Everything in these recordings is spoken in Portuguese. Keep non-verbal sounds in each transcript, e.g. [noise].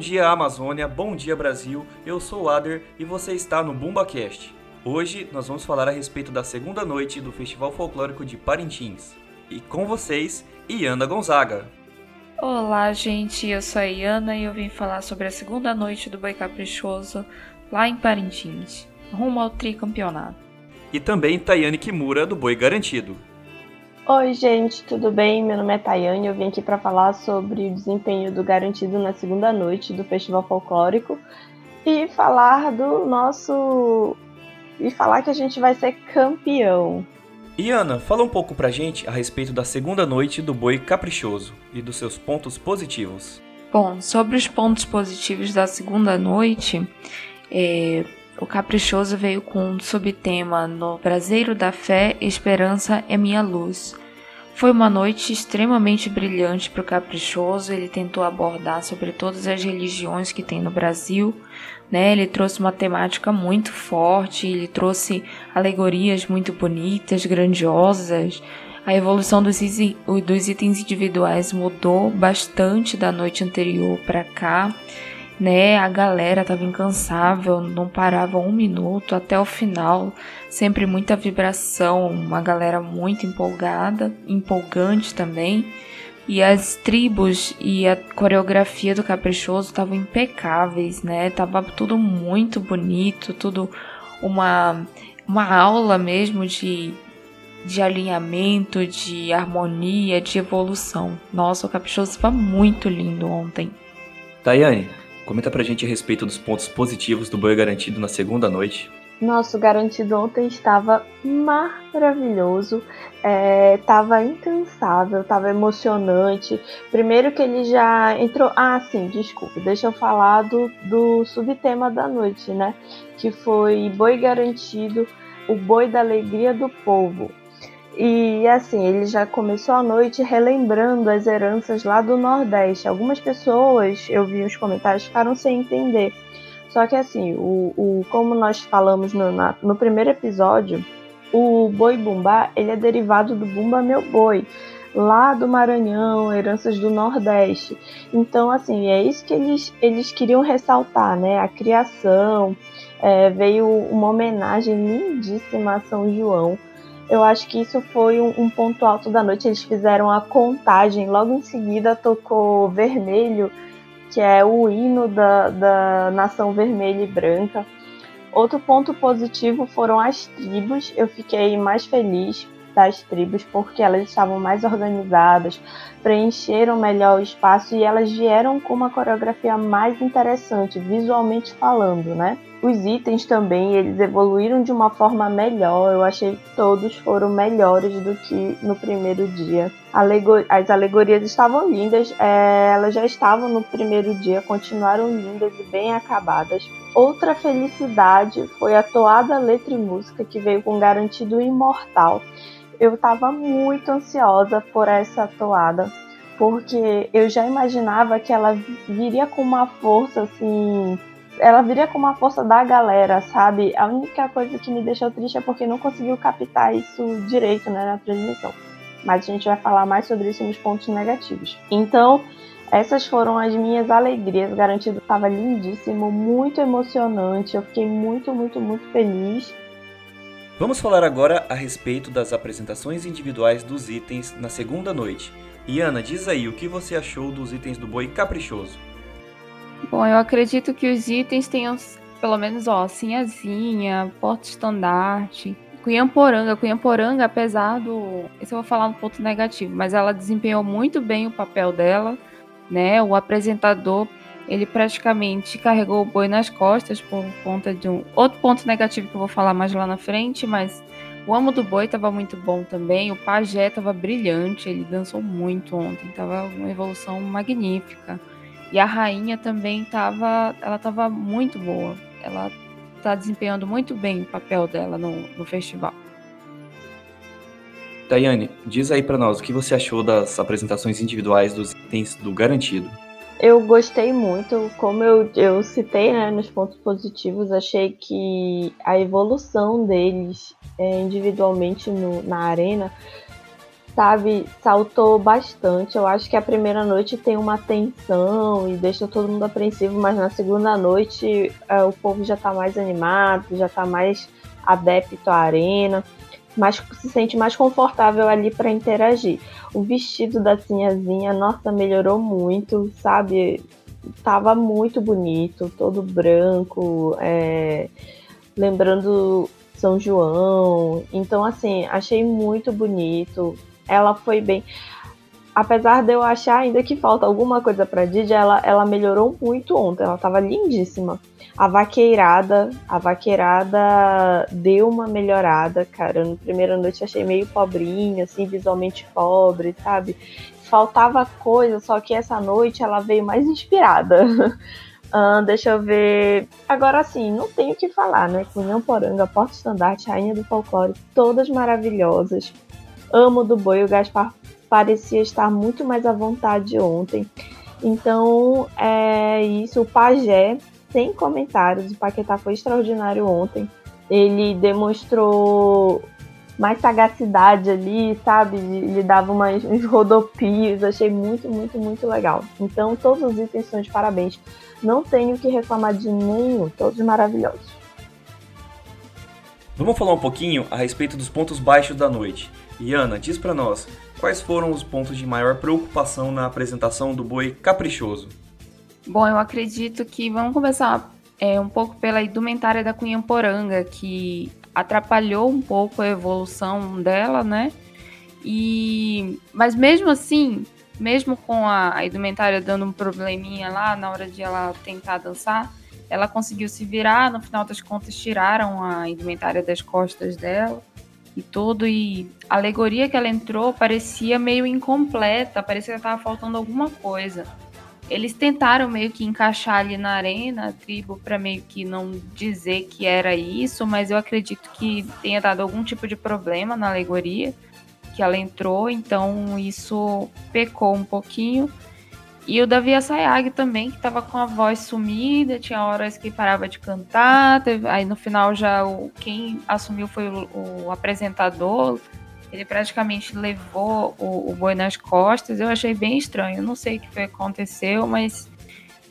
dia Amazônia, bom dia Brasil. Eu sou o Ader e você está no BumbaCast. Hoje nós vamos falar a respeito da segunda noite do Festival Folclórico de Parintins. E com vocês, Iana Gonzaga. Olá, gente. Eu sou a Iana e eu vim falar sobre a segunda noite do Boi Caprichoso lá em Parintins, rumo ao tricampeonato. E também Tayane Kimura do Boi Garantido. Oi, gente, tudo bem? Meu nome é Tayane. Eu vim aqui para falar sobre o desempenho do Garantido na segunda noite do Festival Folclórico e falar do nosso. e falar que a gente vai ser campeão. E Ana, fala um pouco pra gente a respeito da segunda noite do Boi Caprichoso e dos seus pontos positivos. Bom, sobre os pontos positivos da segunda noite, é, o Caprichoso veio com um subtema no Braseiro da Fé, Esperança é Minha Luz. Foi uma noite extremamente brilhante para o Caprichoso, ele tentou abordar sobre todas as religiões que tem no Brasil, né? Ele trouxe uma temática muito forte, ele trouxe alegorias muito bonitas, grandiosas. A evolução dos, dos itens individuais mudou bastante da noite anterior para cá né? A galera tava incansável, não parava um minuto até o final, sempre muita vibração, uma galera muito empolgada, empolgante também. E as tribos e a coreografia do Caprichoso estavam impecáveis, né? Tava tudo muito bonito, tudo uma uma aula mesmo de de alinhamento, de harmonia, de evolução. Nossa, o Caprichoso estava muito lindo ontem. Tayane, Comenta pra gente a respeito dos pontos positivos do Boi Garantido na segunda noite. Nosso garantido ontem estava maravilhoso, estava é, incansável, estava emocionante. Primeiro que ele já entrou. Ah, sim, desculpa, deixa eu falar do, do subtema da noite, né? Que foi Boi Garantido, o boi da alegria do povo. E assim, ele já começou a noite relembrando as heranças lá do Nordeste. Algumas pessoas, eu vi os comentários, ficaram sem entender. Só que assim, o, o como nós falamos no, na, no primeiro episódio, o boi bumbá, ele é derivado do bumba meu boi, lá do Maranhão, heranças do Nordeste. Então, assim, é isso que eles, eles queriam ressaltar, né? A criação, é, veio uma homenagem lindíssima a São João eu acho que isso foi um, um, ponto alto da noite. Eles fizeram a contagem, logo em seguida tocou Vermelho, que é o hino da, da nação vermelha e branca. Outro ponto positivo foram as tribos. Eu fiquei mais feliz das tribos porque elas estavam mais organizadas, preencheram melhor o espaço e elas vieram com uma coreografia mais interessante, visualmente falando, né? Os itens também, eles evoluíram de uma forma melhor. Eu achei que todos foram melhores do que no primeiro dia. As alegorias estavam lindas, é, elas já estavam no primeiro dia, continuaram lindas e bem acabadas. Outra felicidade foi a toada letra e música que veio com garantido imortal. Eu estava muito ansiosa por essa toada, porque eu já imaginava que ela viria com uma força assim ela viria com uma força da galera, sabe? A única coisa que me deixou triste é porque não conseguiu captar isso direito né, na transmissão. Mas a gente vai falar mais sobre isso nos pontos negativos. Então, essas foram as minhas alegrias. Garantido estava lindíssimo, muito emocionante. Eu fiquei muito, muito, muito feliz. Vamos falar agora a respeito das apresentações individuais dos itens na segunda noite. Iana, diz aí o que você achou dos itens do boi caprichoso. Bom, eu acredito que os itens tenham, pelo menos, ó, Sinhazinha, Porto-Estandarte, Cunhamporanga. Cunhamporanga, apesar do. Isso eu vou falar um ponto negativo, mas ela desempenhou muito bem o papel dela, né? O apresentador, ele praticamente carregou o boi nas costas por conta de um. Outro ponto negativo que eu vou falar mais lá na frente, mas o Amo do Boi estava muito bom também. O Pajé estava brilhante, ele dançou muito ontem, estava uma evolução magnífica. E a rainha também estava, ela estava muito boa. Ela está desempenhando muito bem o papel dela no, no festival. Daiane, diz aí para nós o que você achou das apresentações individuais dos itens do Garantido. Eu gostei muito, como eu, eu citei né, nos pontos positivos, achei que a evolução deles é, individualmente no, na arena sabe, saltou bastante. Eu acho que a primeira noite tem uma tensão e deixa todo mundo apreensivo, mas na segunda noite é, o povo já tá mais animado, já tá mais adepto à arena, mais, se sente mais confortável ali para interagir. O vestido da Sinhazinha, nossa, melhorou muito, sabe? Tava muito bonito, todo branco, é, lembrando São João. Então, assim, achei muito bonito ela foi bem. Apesar de eu achar ainda que falta alguma coisa pra Didi, ela, ela melhorou muito ontem. Ela tava lindíssima. A vaqueirada, a vaqueirada deu uma melhorada, cara. No primeira noite achei meio pobrinha, assim, visualmente pobre, sabe? Faltava coisa, só que essa noite ela veio mais inspirada. Uh, [laughs] deixa eu ver. Agora sim, não tenho o que falar, né? Cunhão Poranga, Porto Estandarte, Rainha do Folclore, todas maravilhosas. Amo do boi, o Gaspar parecia estar muito mais à vontade ontem. Então, é isso. O Pajé, sem comentários, o Paquetá foi extraordinário ontem. Ele demonstrou mais sagacidade ali, sabe? Ele dava umas, uns rodopios, achei muito, muito, muito legal. Então, todos os itens são de parabéns. Não tenho que reclamar de nenhum, todos maravilhosos. Vamos falar um pouquinho a respeito dos pontos baixos da noite. Iana, diz para nós, quais foram os pontos de maior preocupação na apresentação do boi caprichoso? Bom, eu acredito que vamos começar é, um pouco pela indumentária da Cunhamporanga, que atrapalhou um pouco a evolução dela, né? E mas mesmo assim, mesmo com a, a indumentária dando um probleminha lá na hora de ela tentar dançar, ela conseguiu se virar. No final das contas, tiraram a indumentária das costas dela e tudo. E a alegoria que ela entrou parecia meio incompleta, parecia que estava faltando alguma coisa. Eles tentaram meio que encaixar ali na arena a tribo para meio que não dizer que era isso, mas eu acredito que tenha dado algum tipo de problema na alegoria que ela entrou, então isso pecou um pouquinho. E o Davi Assayag também, que estava com a voz sumida, tinha horas que parava de cantar, teve, aí no final já o, quem assumiu foi o, o apresentador, ele praticamente levou o, o, boi nas costas, eu achei bem estranho, não sei o que aconteceu, mas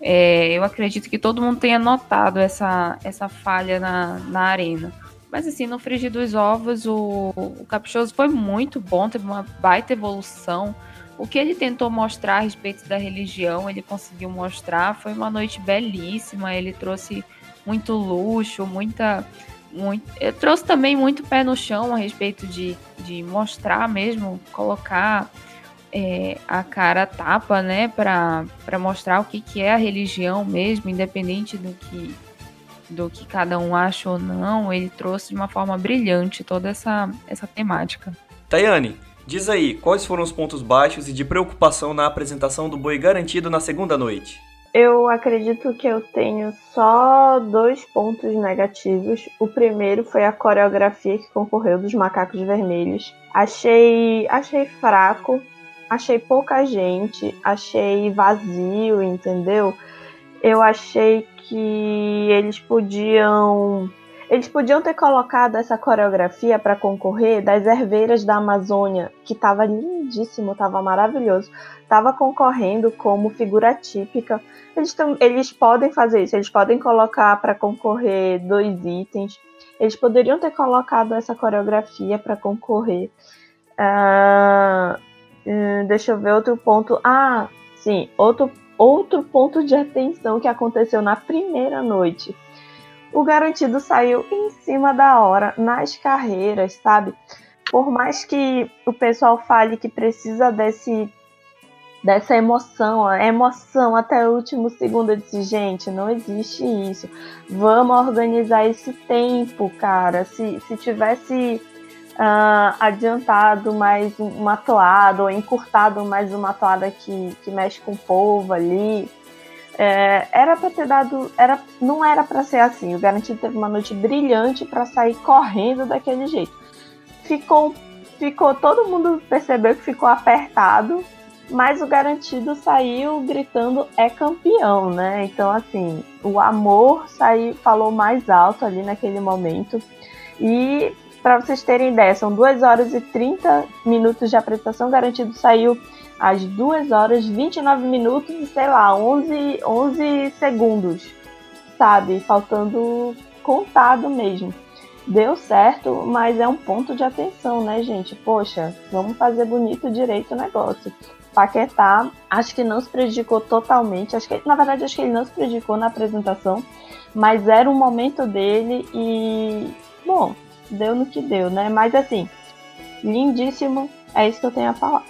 é, eu acredito que todo mundo tenha notado essa, essa falha na, na arena. Mas assim, no frigir dos ovos, o, o Caprichoso foi muito bom, teve uma baita evolução, o que ele tentou mostrar a respeito da religião, ele conseguiu mostrar. Foi uma noite belíssima. Ele trouxe muito luxo, muita. Muito, eu trouxe também muito pé no chão a respeito de, de mostrar mesmo, colocar é, a cara tapa, né, para mostrar o que, que é a religião mesmo, independente do que, do que cada um acha ou não. Ele trouxe de uma forma brilhante toda essa, essa temática. Tayane, Diz aí, quais foram os pontos baixos e de preocupação na apresentação do boi garantido na segunda noite? Eu acredito que eu tenho só dois pontos negativos. O primeiro foi a coreografia que concorreu dos macacos vermelhos. Achei, achei fraco, achei pouca gente, achei vazio, entendeu? Eu achei que eles podiam eles podiam ter colocado essa coreografia para concorrer das herveiras da Amazônia, que estava lindíssimo, estava maravilhoso. Estava concorrendo como figura típica. Eles, eles podem fazer isso, eles podem colocar para concorrer dois itens. Eles poderiam ter colocado essa coreografia para concorrer. Uh, deixa eu ver outro ponto. Ah, sim, outro, outro ponto de atenção que aconteceu na primeira noite o garantido saiu em cima da hora nas carreiras, sabe? Por mais que o pessoal fale que precisa desse dessa emoção, a emoção até o último segundo, eu disse, gente, não existe isso. Vamos organizar esse tempo, cara. Se, se tivesse uh, adiantado mais uma toada, ou encurtado mais uma toada que, que mexe com o povo ali, é, era para ter dado, era, não era para ser assim. O Garantido teve uma noite brilhante para sair correndo daquele jeito. Ficou, ficou, todo mundo percebeu que ficou apertado, mas o Garantido saiu gritando é campeão, né? Então assim, o amor saiu, falou mais alto ali naquele momento e para vocês terem ideia, são 2 horas e 30 minutos de apresentação garantido, saiu às 2 horas 29 minutos e sei lá, 11, 11 segundos, sabe? Faltando contado mesmo. Deu certo, mas é um ponto de atenção, né, gente? Poxa, vamos fazer bonito direito o negócio. Paquetá, acho que não se prejudicou totalmente. Acho que, na verdade, acho que ele não se prejudicou na apresentação, mas era um momento dele e, bom, deu no que deu, né? Mas assim, lindíssimo, é isso que eu tenho a falar.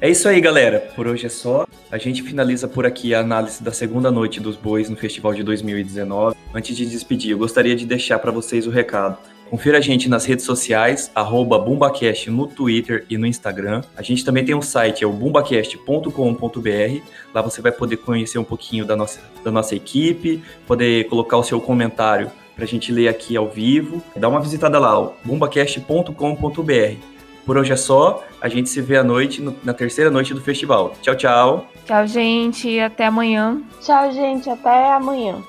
É isso aí, galera. Por hoje é só. A gente finaliza por aqui a análise da segunda noite dos bois no festival de 2019. Antes de despedir, eu gostaria de deixar para vocês o recado. Confira a gente nas redes sociais, arroba BumbaCast no Twitter e no Instagram. A gente também tem um site, é o bumbacast.com.br. Lá você vai poder conhecer um pouquinho da nossa, da nossa equipe, poder colocar o seu comentário para a gente ler aqui ao vivo. Dá uma visitada lá, bumbacast.com.br. Por hoje é só. A gente se vê à noite, no, na terceira noite do festival. Tchau, tchau. Tchau, gente. Até amanhã. Tchau, gente. Até amanhã.